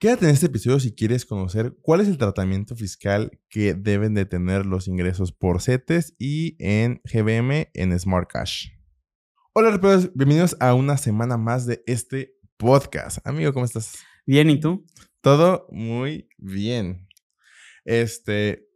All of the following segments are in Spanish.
Quédate en este episodio si quieres conocer cuál es el tratamiento fiscal que deben de tener los ingresos por CETES y en GBM en Smart Cash. Hola, bienvenidos a una semana más de este podcast. Amigo, ¿cómo estás? Bien, ¿y tú? Todo muy bien. Este,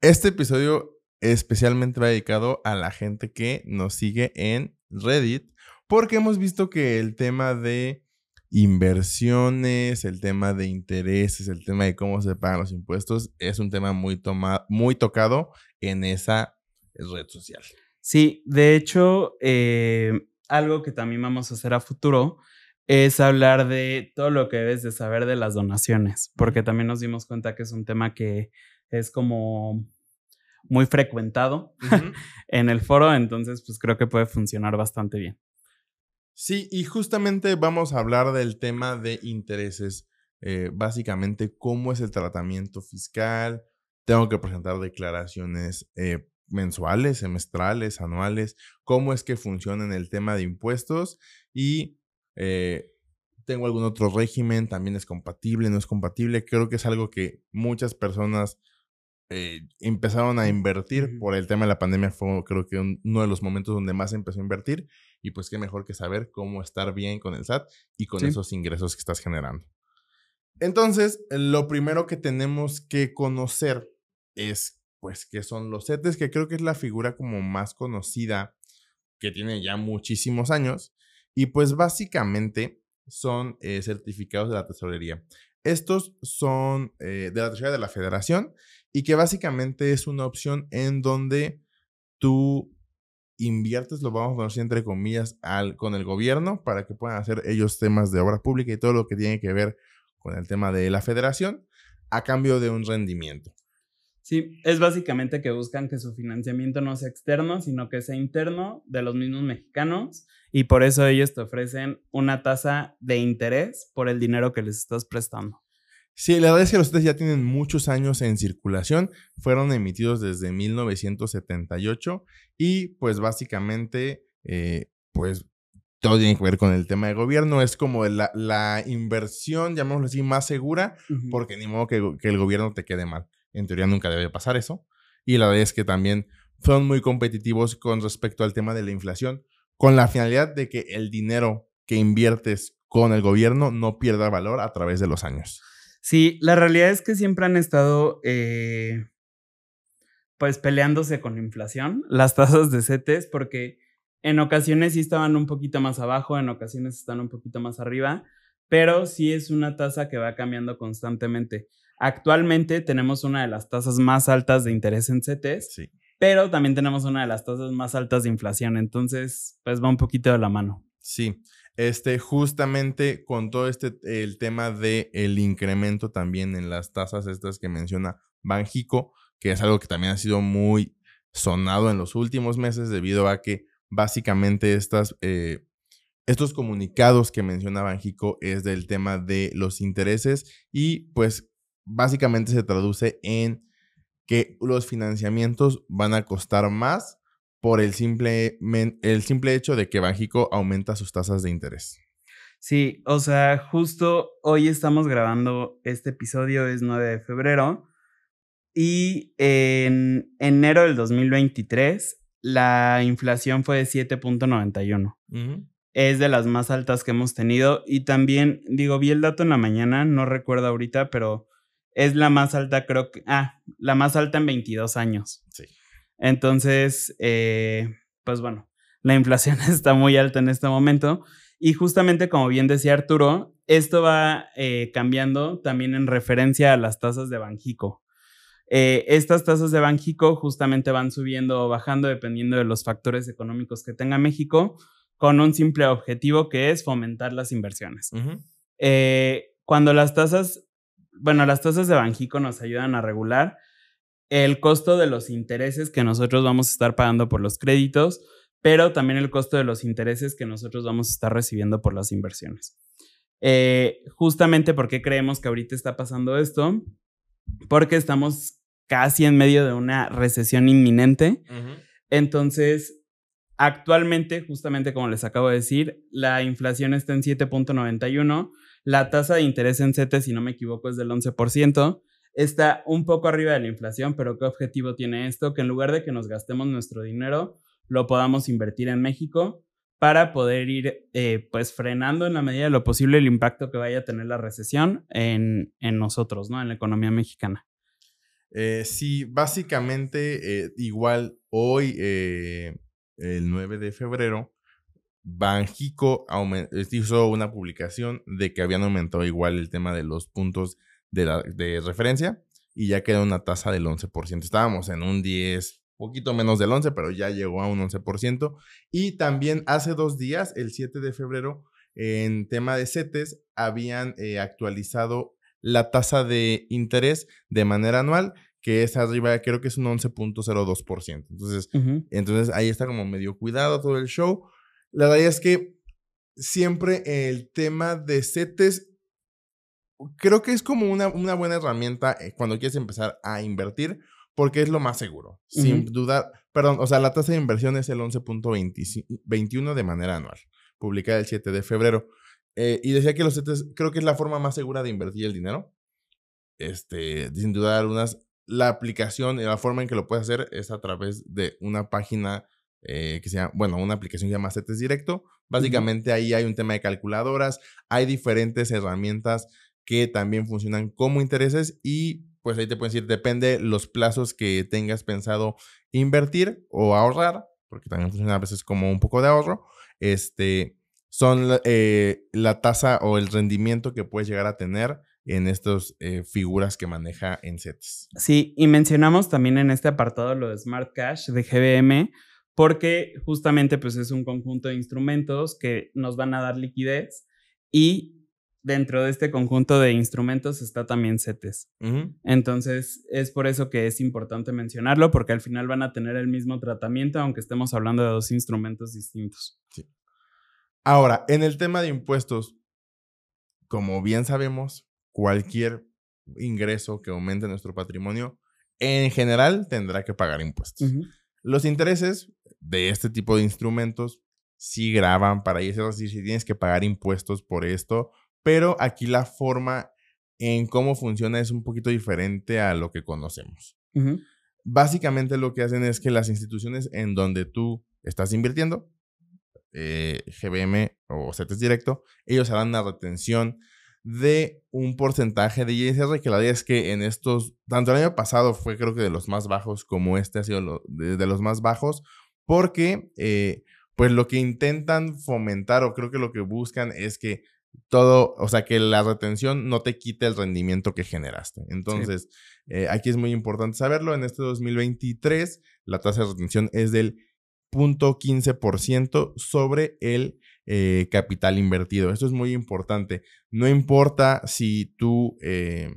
este episodio especialmente va dedicado a la gente que nos sigue en Reddit, porque hemos visto que el tema de inversiones, el tema de intereses, el tema de cómo se pagan los impuestos, es un tema muy, muy tocado en esa red social. Sí, de hecho, eh, algo que también vamos a hacer a futuro es hablar de todo lo que debes de saber de las donaciones, porque también nos dimos cuenta que es un tema que es como muy frecuentado en el foro, entonces pues creo que puede funcionar bastante bien. Sí, y justamente vamos a hablar del tema de intereses. Eh, básicamente, cómo es el tratamiento fiscal. Tengo que presentar declaraciones eh, mensuales, semestrales, anuales. Cómo es que funciona en el tema de impuestos. Y eh, tengo algún otro régimen. También es compatible, no es compatible. Creo que es algo que muchas personas empezaron a invertir por el tema de la pandemia. Fue, creo que, uno de los momentos donde más empezó a invertir y pues qué mejor que saber cómo estar bien con el SAT y con esos ingresos que estás generando. Entonces, lo primero que tenemos que conocer es, pues, qué son los CETES, que creo que es la figura como más conocida, que tiene ya muchísimos años, y pues básicamente son eh, certificados de la tesorería. Estos son eh, de la tesorería de la federación y que básicamente es una opción en donde tú inviertes, lo vamos a conocer entre comillas, al, con el gobierno para que puedan hacer ellos temas de obra pública y todo lo que tiene que ver con el tema de la federación a cambio de un rendimiento. Sí, es básicamente que buscan que su financiamiento no sea externo, sino que sea interno de los mismos mexicanos y por eso ellos te ofrecen una tasa de interés por el dinero que les estás prestando. Sí, la verdad es que los CETES ya tienen muchos años en circulación, fueron emitidos desde 1978 y pues básicamente, eh, pues todo tiene que ver con el tema de gobierno, es como la, la inversión, llamémoslo así, más segura, porque ni modo que, que, el gobierno te quede mal. En teoría nunca debe pasar eso. Y la verdad es que también son muy competitivos con respecto al tema de la inflación, con la finalidad de que el dinero que inviertes con el gobierno no pierda valor a través de los años. Sí, la realidad es que siempre han estado, eh, pues, peleándose con la inflación, las tasas de CETES, porque en ocasiones sí estaban un poquito más abajo, en ocasiones están un poquito más arriba, pero sí es una tasa que va cambiando constantemente. Actualmente tenemos una de las tasas más altas de interés en CETES, sí. pero también tenemos una de las tasas más altas de inflación, entonces, pues va un poquito de la mano. Sí, este, justamente con todo este, el tema del el incremento también en las tasas estas que menciona Banjico, que es algo que también ha sido muy sonado en los últimos meses debido a que básicamente estas, eh, estos comunicados que menciona Banjico es del tema de los intereses y pues básicamente se traduce en que los financiamientos van a costar más por el simple, el simple hecho de que Banjico aumenta sus tasas de interés. Sí, o sea, justo hoy estamos grabando este episodio, es 9 de febrero, y en enero del 2023 la inflación fue de 7.91. Es de las más altas que hemos tenido y también, digo, vi el dato en la mañana, no recuerdo ahorita, pero es la más alta, creo que, ah, la más alta en 22 años. Sí. Entonces, eh, pues bueno, la inflación está muy alta en este momento. Y justamente como bien decía Arturo, esto va eh, cambiando también en referencia a las tasas de Banjico. Eh, estas tasas de Banjico justamente van subiendo o bajando dependiendo de los factores económicos que tenga México, con un simple objetivo que es fomentar las inversiones. cuando las tasas, bueno, las tasas de Banjico nos ayudan a regular el costo de los intereses que nosotros vamos a estar pagando por los créditos, pero también el costo de los intereses que nosotros vamos a estar recibiendo por las inversiones. Eh, justamente porque creemos que ahorita está pasando esto, porque estamos casi en medio de una recesión inminente. Entonces, actualmente, justamente como les acabo de decir, la inflación está en 7.91 La tasa de interés en CETES, si no me equivoco, es del 11%. Está un poco arriba de la inflación, pero ¿qué objetivo tiene esto? Que en lugar de que nos gastemos nuestro dinero, lo podamos invertir en México para poder ir eh, pues frenando en la medida de lo posible el impacto que vaya a tener la recesión en, en nosotros, ¿no? En la economía mexicana. Eh, sí, básicamente, eh, igual hoy, el 9 de febrero, Banjico hizo una publicación de que habían aumentado igual el tema de los puntos de, de referencia y ya quedó una tasa del 11%. Estábamos en un 10, poquito menos del 11, pero ya llegó a un 11%. Y también hace dos días, el 7 de febrero, en tema de CETES, habían eh, actualizado la tasa de interés de manera anual, que es arriba, creo que es un 11.02%. Entonces, entonces ahí está como medio cuidado todo el show. La verdad es que siempre el tema de CETES creo que es como una, una buena herramienta eh, cuando quieres empezar a invertir, porque es lo más seguro. Sin duda, perdón, o sea, la tasa de inversión es el 11.21 de manera anual, publicada el 7 de febrero. Eh, y decía que los CETES creo que es la forma más segura de invertir el dinero. Este, sin duda algunas, la aplicación y la forma en que lo puedes hacer es a través de una página eh, que se llama, bueno, una aplicación que se llama CETES Directo. Básicamente ahí hay un tema de calculadoras, hay diferentes herramientas que también funcionan como intereses y pues ahí te pueden decir, depende los plazos que tengas pensado invertir o ahorrar, porque también funciona a veces como un poco de ahorro, este, son eh, la tasa o el rendimiento que puedes llegar a tener en estas eh, figuras que maneja en sets. Sí, y mencionamos también en este apartado lo de Smart Cash de GBM, porque justamente pues es un conjunto de instrumentos que nos van a dar liquidez y dentro de este conjunto de instrumentos está también CETES. Entonces, es por eso que es importante mencionarlo, porque al final van a tener el mismo tratamiento, aunque estemos hablando de dos instrumentos distintos. Sí. Ahora, en el tema de impuestos, como bien sabemos, cualquier ingreso que aumente nuestro patrimonio, en general tendrá que pagar impuestos. Los intereses de este tipo de instrumentos sí graban para eso, es decir, si tienes que pagar impuestos por esto, pero aquí la forma en cómo funciona es un poquito diferente a lo que conocemos. Básicamente lo que hacen es que las instituciones en donde tú estás invirtiendo, eh, GBM o CETES Directo, ellos harán una retención de un porcentaje de ISR que la idea es que en estos, tanto el año pasado fue creo que de los más bajos como este ha sido de, los más bajos, porque eh, pues lo que intentan fomentar o creo que lo que buscan es que todo, o sea, que la retención no te quite el rendimiento que generaste. Entonces, eh, aquí es muy importante saberlo. En este 2023, la tasa de retención es del 0.15% sobre el eh, capital invertido. Esto es muy importante. No importa si tú eh,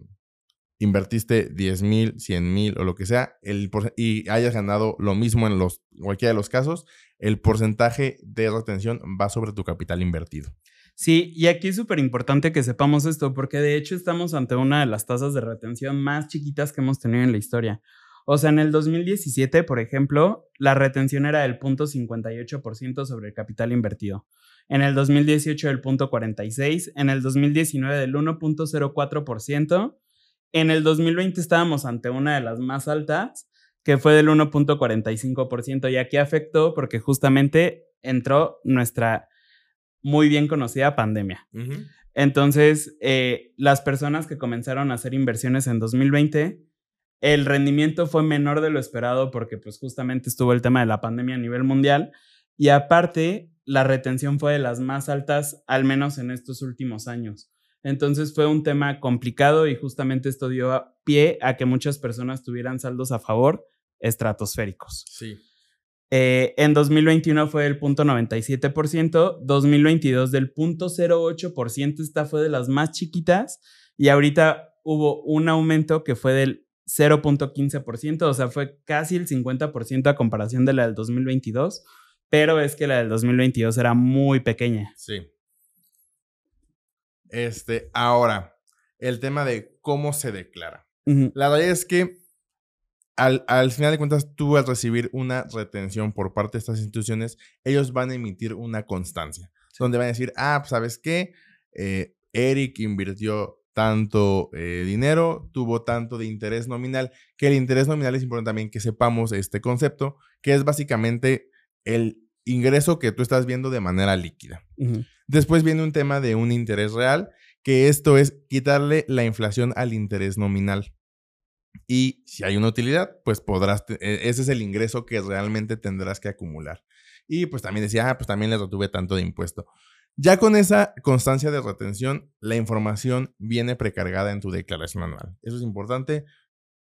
invertiste 10 mil, 100 mil o lo que sea el y hayas ganado lo mismo en los, cualquiera de los casos, el porcentaje de retención va sobre tu capital invertido. Sí, y aquí es súper importante que sepamos esto, porque de hecho estamos ante una de las tasas de retención más chiquitas que hemos tenido en la historia. O sea, en el 2017, por ejemplo, la retención era del 0.58% sobre el capital invertido. En el 2018 del 0.46%, en el 2019 del 1.04%, en el 2020 estábamos ante una de las más altas, que fue del 1.45%, y aquí afectó porque justamente entró nuestra muy bien conocida pandemia. Entonces, eh, las personas que comenzaron a hacer inversiones en 2020, el rendimiento fue menor de lo esperado porque pues justamente estuvo el tema de la pandemia a nivel mundial y aparte la retención fue de las más altas, al menos en estos últimos años. Entonces fue un tema complicado y justamente esto dio pie a que muchas personas tuvieran saldos a favor estratosféricos. Sí. Eh, en 2021 fue del punto 97%, 2022 del punto 08%, esta fue de las más chiquitas y ahorita hubo un aumento que fue del 0.15%, o sea, fue casi el 50% a comparación de la del 2022, pero es que la del 2022 era muy pequeña. Sí. Este, ahora, el tema de cómo se declara. La verdad es que al, final de cuentas, tú al recibir una retención por parte de estas instituciones, ellos van a emitir una constancia, donde van a decir, ah, pues sabes qué, eh, Eric invirtió tanto eh, dinero, tuvo tanto de interés nominal, que el interés nominal es importante también que sepamos este concepto, que es básicamente el ingreso que tú estás viendo de manera líquida. Después viene un tema de un interés real, que esto es quitarle la inflación al interés nominal. Y si hay una utilidad, pues podrás, e, ese es el ingreso que realmente tendrás que acumular. Y pues también decía, ah, pues también le retuve tanto de impuesto. Ya con esa constancia de retención, la información viene precargada en tu declaración anual. Eso es importante.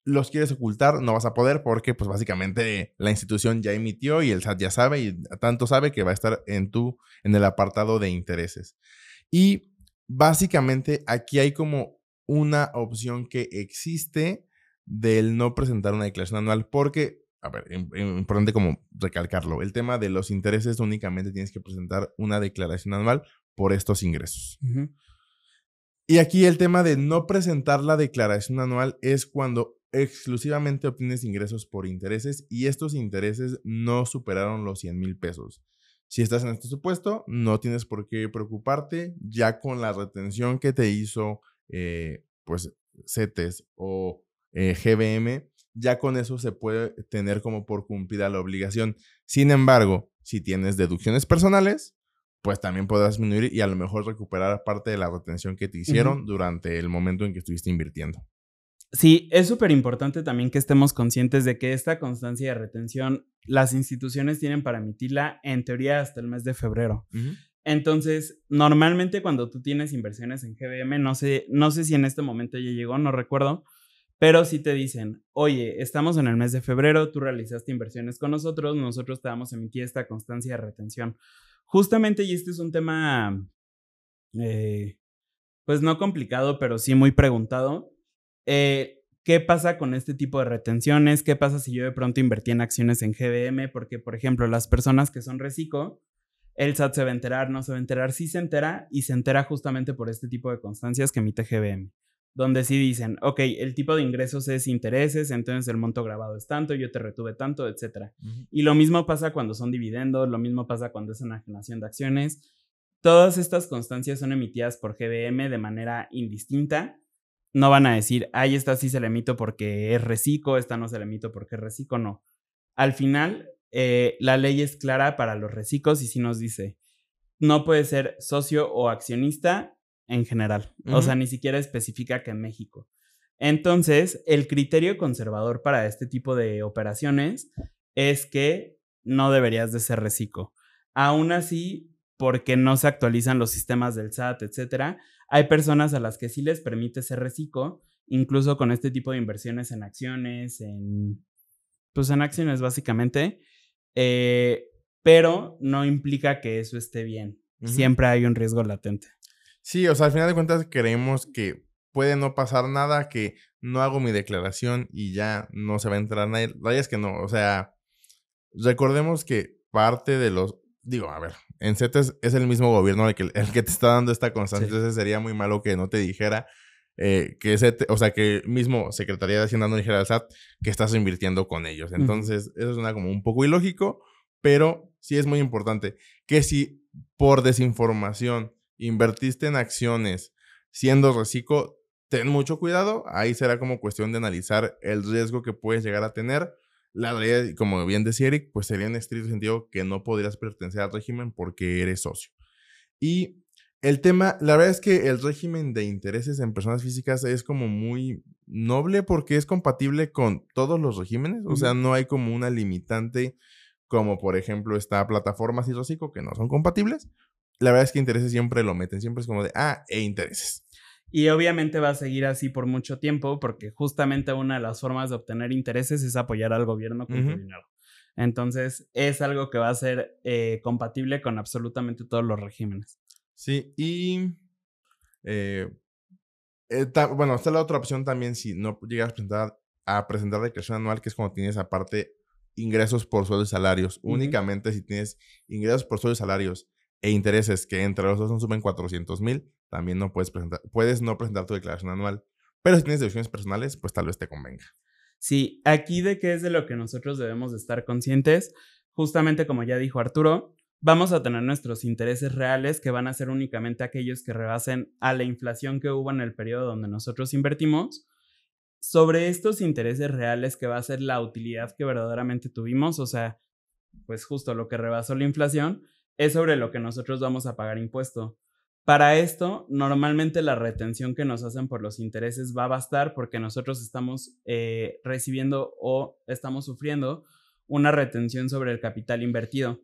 Los quieres ocultar, no vas a poder porque pues básicamente la institución ya emitió y el SAT ya sabe y tanto sabe que va a estar en tu en el apartado de intereses. Y básicamente aquí hay como una opción que existe del no presentar una declaración anual porque a ver, importante como recalcarlo, el tema de los intereses únicamente tienes que presentar una declaración anual por estos ingresos. Y aquí el tema de no presentar la declaración anual es cuando exclusivamente obtienes ingresos por intereses y estos intereses no superaron los 100 mil pesos. Si estás en este supuesto, no tienes por qué preocuparte, ya con la retención que te hizo, eh, pues, CETES o eh, GBM, ya con eso se puede tener como por cumplida la obligación. Sin embargo, si tienes deducciones personales, pues también podrás disminuir y a lo mejor recuperar parte de la retención que te hicieron durante el momento en que estuviste invirtiendo. Sí, es súper importante también que estemos conscientes de que esta constancia de retención las instituciones tienen para emitirla en teoría hasta el mes de febrero. Entonces, normalmente cuando tú tienes inversiones en GBM, no sé, no sé si en este momento ya llegó, no recuerdo, pero si te dicen, oye, estamos en el mes de febrero, tú realizaste inversiones con nosotros, nosotros te vamos a emitir esta constancia de retención. Justamente, y este es un tema, eh, pues no complicado, pero sí muy preguntado. Eh, ¿Qué pasa con este tipo de retenciones? ¿Qué pasa si yo de pronto invertí en acciones en GBM? Porque, por ejemplo, las personas que son reciclo, el SAT se va a enterar, no se va a enterar, sí se entera y se entera justamente por este tipo de constancias que emite GBM donde sí dicen, ok, el tipo de ingresos es intereses, entonces el monto grabado es tanto, yo te retuve tanto, etc. Y lo mismo pasa cuando son dividendos, lo mismo pasa cuando es enajenación de acciones. Todas estas constancias son emitidas por GBM de manera indistinta. No van a decir, ay, esta sí se la emito porque es reciclo, esta no se la emito porque es reciclo, no. Al final, eh, la ley es clara para los reciclos y sí nos dice, no puede ser socio o accionista en general. O sea, ni siquiera especifica que en México. Entonces, el criterio conservador para este tipo de operaciones es que no deberías de ser reciclo. Aún así, porque no se actualizan los sistemas del SAT, etcétera, hay personas a las que sí les permite ser reciclo, incluso con este tipo de inversiones en acciones, en pues en acciones básicamente, eh, pero no implica que eso esté bien. Siempre hay un riesgo latente. Sí, o sea, al final de cuentas creemos que puede no pasar nada, que no hago mi declaración y ya no se va a entrar nadie. La es que no, o sea, recordemos que parte de los, digo, a ver, en CETES es el mismo gobierno el que, el que te está dando esta constancia, entonces sería muy malo que no te dijera eh, que ese, o sea, que mismo Secretaría de Hacienda no dijera al SAT que estás invirtiendo con ellos. Entonces, eso suena como un poco ilógico, pero sí es muy importante que si por desinformación invertiste en acciones siendo reciclo, ten mucho cuidado. Ahí será como cuestión de analizar el riesgo que puedes llegar a tener. La realidad, como bien decía Eric, pues sería en estricto sentido que no podrías pertenecer al régimen porque eres socio. Y el tema, la verdad es que el régimen de intereses en personas físicas es como muy noble porque es compatible con todos los regímenes. O sea, no hay como una limitante como por ejemplo esta plataforma y reciclo que no son compatibles, la verdad es que intereses siempre lo meten, siempre es como de, ah, e intereses. Y obviamente va a seguir así por mucho tiempo, porque justamente una de las formas de obtener intereses es apoyar al gobierno con dinero. Entonces, es algo que va a ser eh, compatible con absolutamente todos los regímenes. Sí, y eh, eh, bueno, está la otra opción también si no llegas a presentar, a presentar declaración anual, que es cuando tienes aparte ingresos por sueldos y salarios. Únicamente si tienes ingresos por sueldos y salarios e intereses que entre los dos no suben 400 mil, también no puedes presentar, puedes no presentar tu declaración anual. Pero si tienes deducciones personales, pues tal vez te convenga. Sí, aquí de qué es de lo que nosotros debemos de estar conscientes, justamente como ya dijo Arturo, vamos a tener nuestros intereses reales que van a ser únicamente aquellos que rebasen a la inflación que hubo en el periodo donde nosotros invertimos. Sobre estos intereses reales que va a ser la utilidad que verdaderamente tuvimos, o sea, pues justo lo que rebasó la inflación, es sobre lo que nosotros vamos a pagar impuesto. Para esto, normalmente la retención que nos hacen por los intereses va a bastar porque nosotros estamos eh, recibiendo o estamos sufriendo una retención sobre el capital invertido.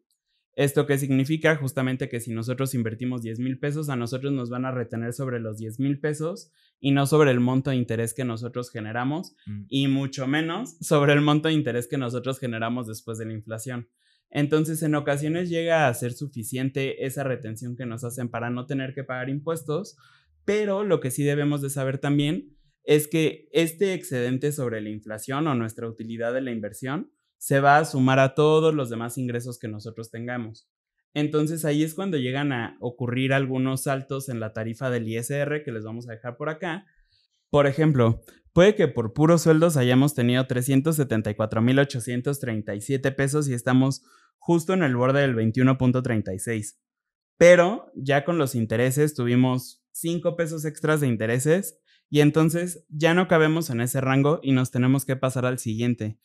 ¿Esto qué significa? Justamente que si nosotros invertimos 10 mil pesos, a nosotros nos van a retener sobre los 10 mil pesos y no sobre el monto de interés que nosotros generamos mm. y mucho menos sobre el monto de interés que nosotros generamos después de la inflación. Entonces, en ocasiones llega a ser suficiente esa retención que nos hacen para no tener que pagar impuestos, pero lo que sí debemos de saber también es que este excedente sobre la inflación o nuestra utilidad de la inversión se va a sumar a todos los demás ingresos que nosotros tengamos. Entonces ahí es cuando llegan a ocurrir algunos saltos en la tarifa del ISR que les vamos a dejar por acá. Por ejemplo, Puede que por puros sueldos hayamos tenido 374.837 pesos y estamos justo en el borde del 21.36. Pero ya con los intereses tuvimos 5 pesos extras de intereses y entonces ya no cabemos en ese rango y nos tenemos que pasar al siguiente.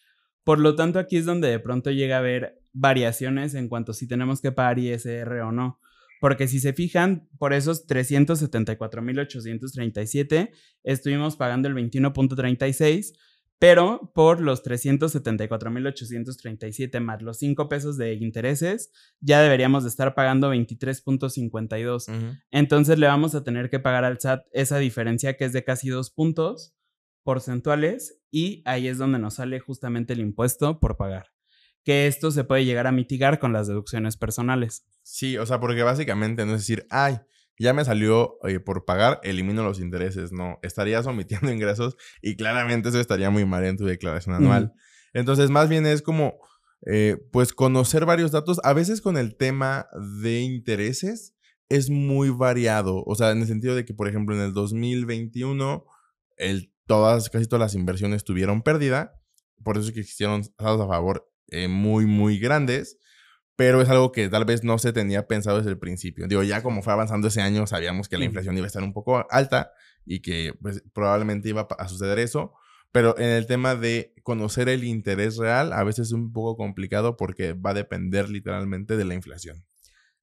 Por lo tanto, aquí es donde de pronto llega a haber variaciones en cuanto si tenemos que pagar ISR o no. Porque si se fijan, por esos 374.837 estuvimos pagando el 21.36, pero por los 374.837 más los 5 pesos de intereses, ya deberíamos de estar pagando 23.52. Entonces le vamos a tener que pagar al SAT esa diferencia que es de casi 2 puntos porcentuales y ahí es donde nos sale justamente el impuesto por pagar que esto se puede llegar a mitigar con las deducciones personales. Sí, o sea, porque básicamente no es decir, ay, ya me salió por pagar, elimino los intereses. No, estarías omitiendo ingresos y claramente eso estaría muy mal en tu declaración anual. Entonces, más bien es como, eh, pues, conocer varios datos. A veces con el tema de intereses es muy variado. O sea, en el sentido de que, por ejemplo, en el 2021, el, todas, casi todas las inversiones tuvieron pérdida. Por eso es que existieron datos a favor eh, muy, muy grandes, pero es algo que tal vez no se tenía pensado desde el principio. Digo, ya como fue avanzando ese año, sabíamos que la inflación iba a estar un poco alta y que pues, probablemente iba a suceder eso, pero en el tema de conocer el interés real, a veces es un poco complicado porque va a depender literalmente de la inflación.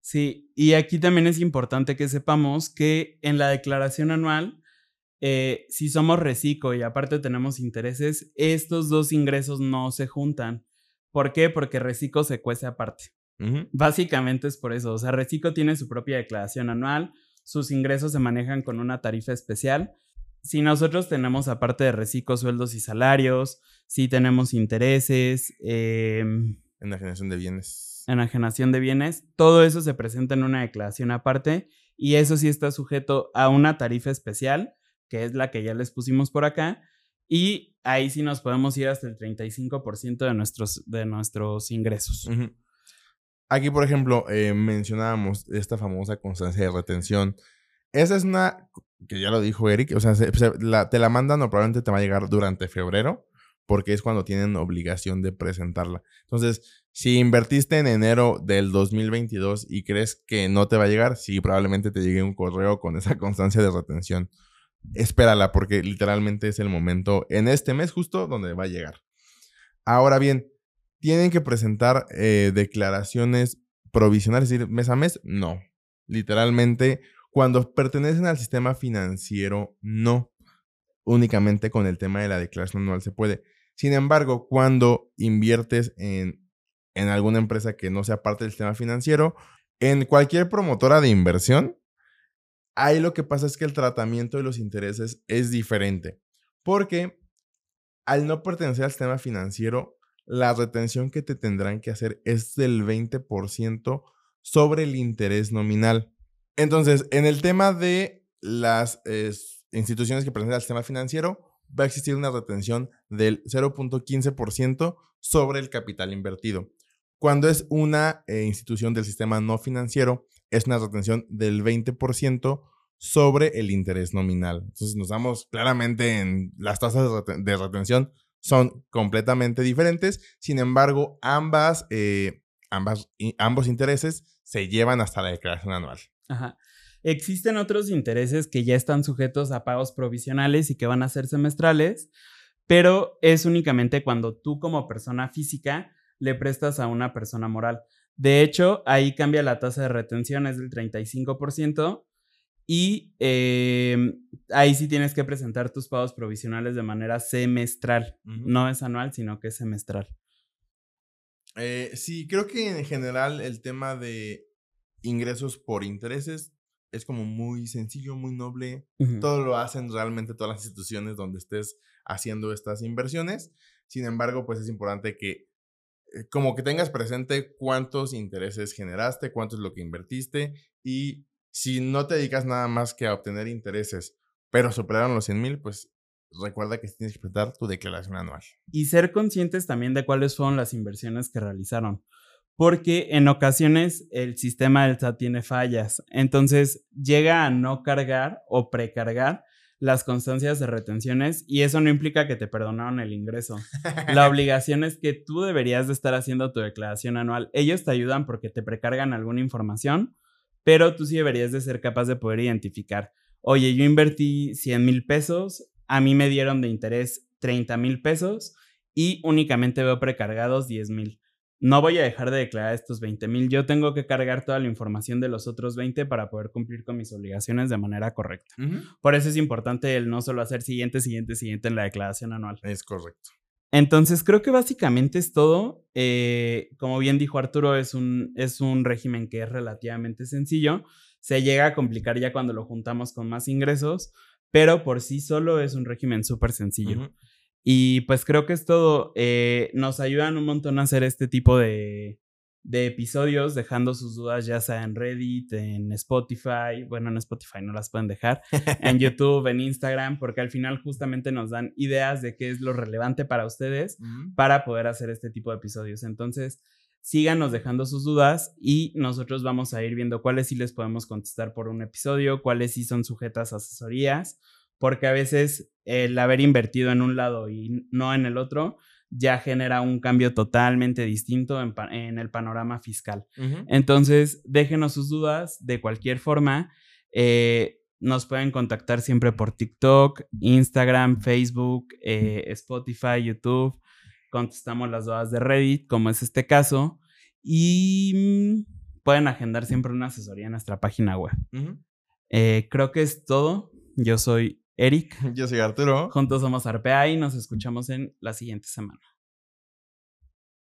Sí, y aquí también es importante que sepamos que en la declaración anual, eh, si somos reciclo y aparte tenemos intereses, estos dos ingresos no se juntan. ¿Por qué? Porque Recico se cuece aparte. Básicamente es por eso. O sea, Recico tiene su propia declaración anual, sus ingresos se manejan con una tarifa especial. Si nosotros tenemos aparte de Recico sueldos y salarios, si tenemos intereses. Em, enajenación de bienes. Enajenación de bienes, todo eso se presenta en una declaración aparte y eso sí está sujeto a una tarifa especial, que es la que ya les pusimos por acá, y ahí sí nos podemos ir hasta el 35% de nuestros, de nuestros ingresos. Aquí, por ejemplo, eh, mencionábamos esta famosa constancia de retención. Esa es una, que ya lo dijo Eric, o sea, te la mandan o probablemente te va a llegar durante febrero, porque es cuando tienen obligación de presentarla. Entonces, si invertiste en enero del 2022 y crees que no te va a llegar, sí, probablemente te llegue un correo con esa constancia de retención espérala porque literalmente es el momento en este mes justo donde va a llegar. Ahora bien, ¿tienen que presentar eh, declaraciones provisionales, es decir, mes a mes? No. Literalmente, cuando pertenecen al sistema financiero, no. Únicamente con el tema de la declaración anual se puede. Sin embargo, cuando inviertes en, en alguna empresa que no sea parte del sistema financiero, en cualquier promotora de inversión, Ahí lo que pasa es que el tratamiento de los intereses es diferente, porque al no pertenecer al sistema financiero, la retención que te tendrán que hacer es del 20% sobre el interés nominal. Entonces, en el tema de las instituciones que pertenecen al sistema financiero, va a existir una retención del 0.15% sobre el capital invertido. Cuando es una eh, institución del sistema no financiero, es una retención del 20% sobre el interés nominal. Entonces nos damos claramente en las tasas de, retención son completamente diferentes. Sin embargo, ambas, eh, ambas, ambos intereses se llevan hasta la declaración anual. Existen otros intereses que ya están sujetos a pagos provisionales y que van a ser semestrales, pero es únicamente cuando tú como persona física le prestas a una persona moral. De hecho, ahí cambia la tasa de retención, es del 35%, y em, ahí sí tienes que presentar tus pagos provisionales de manera semestral. No es anual, sino que es semestral. Eh, sí, creo que en general el tema de ingresos por intereses es como muy sencillo, muy noble. Todo lo hacen realmente todas las instituciones donde estés haciendo estas inversiones. Sin embargo, pues es importante que eh, como que tengas presente cuántos intereses generaste, cuánto es lo que invertiste y si no te dedicas nada más que a obtener intereses, pero superaron los 100 mil, pues recuerda que tienes que presentar tu declaración anual. Y ser conscientes también de cuáles fueron las inversiones que realizaron. Porque en ocasiones el sistema del SAT tiene fallas. Entonces llega a no cargar o precargar las constancias de retenciones y eso no implica que te perdonaron el ingreso. La obligación es que tú deberías de estar haciendo tu declaración anual. Ellos te ayudan porque te precargan alguna información, pero tú sí deberías de ser capaz de poder identificar, oye, yo invertí 100 mil pesos, a mí me dieron de interés 30 mil pesos y únicamente veo precargados 10 mil no voy a dejar de declarar estos 20 mil, yo tengo que cargar toda la información de los otros 20 para poder cumplir con mis obligaciones de manera correcta. Por eso es importante el no solo hacer siguiente, siguiente, siguiente en la declaración anual. Es correcto. Entonces creo que básicamente es todo. Eh, como bien dijo Arturo, es un, es un régimen que es relativamente sencillo. Se llega a complicar ya cuando lo juntamos con más ingresos, pero por sí solo es un régimen súper sencillo. Y pues creo que es todo. Eh, nos ayudan un montón a hacer este tipo de, de episodios, dejando sus dudas ya sea en Reddit, en Spotify, bueno, en Spotify no las pueden dejar, en YouTube, en Instagram, porque al final justamente nos dan ideas de qué es lo relevante para ustedes para poder hacer este tipo de episodios. Entonces, síganos dejando sus dudas y nosotros vamos a ir viendo cuáles sí les podemos contestar por un episodio, cuáles sí son sujetas a asesorías porque a veces el haber invertido en un lado y no en el otro ya genera un cambio totalmente distinto en, el panorama fiscal. Entonces, déjenos sus dudas de cualquier forma. Eh, nos pueden contactar siempre por TikTok, Instagram, Facebook, eh, Spotify, YouTube. Contestamos las dudas de Reddit, como es este caso. Y mm, pueden agendar siempre una asesoría en nuestra página web. Eh, creo que es todo. Yo soy Eric. Yo soy Arturo. Juntos somos Arpea y nos escuchamos en la siguiente semana.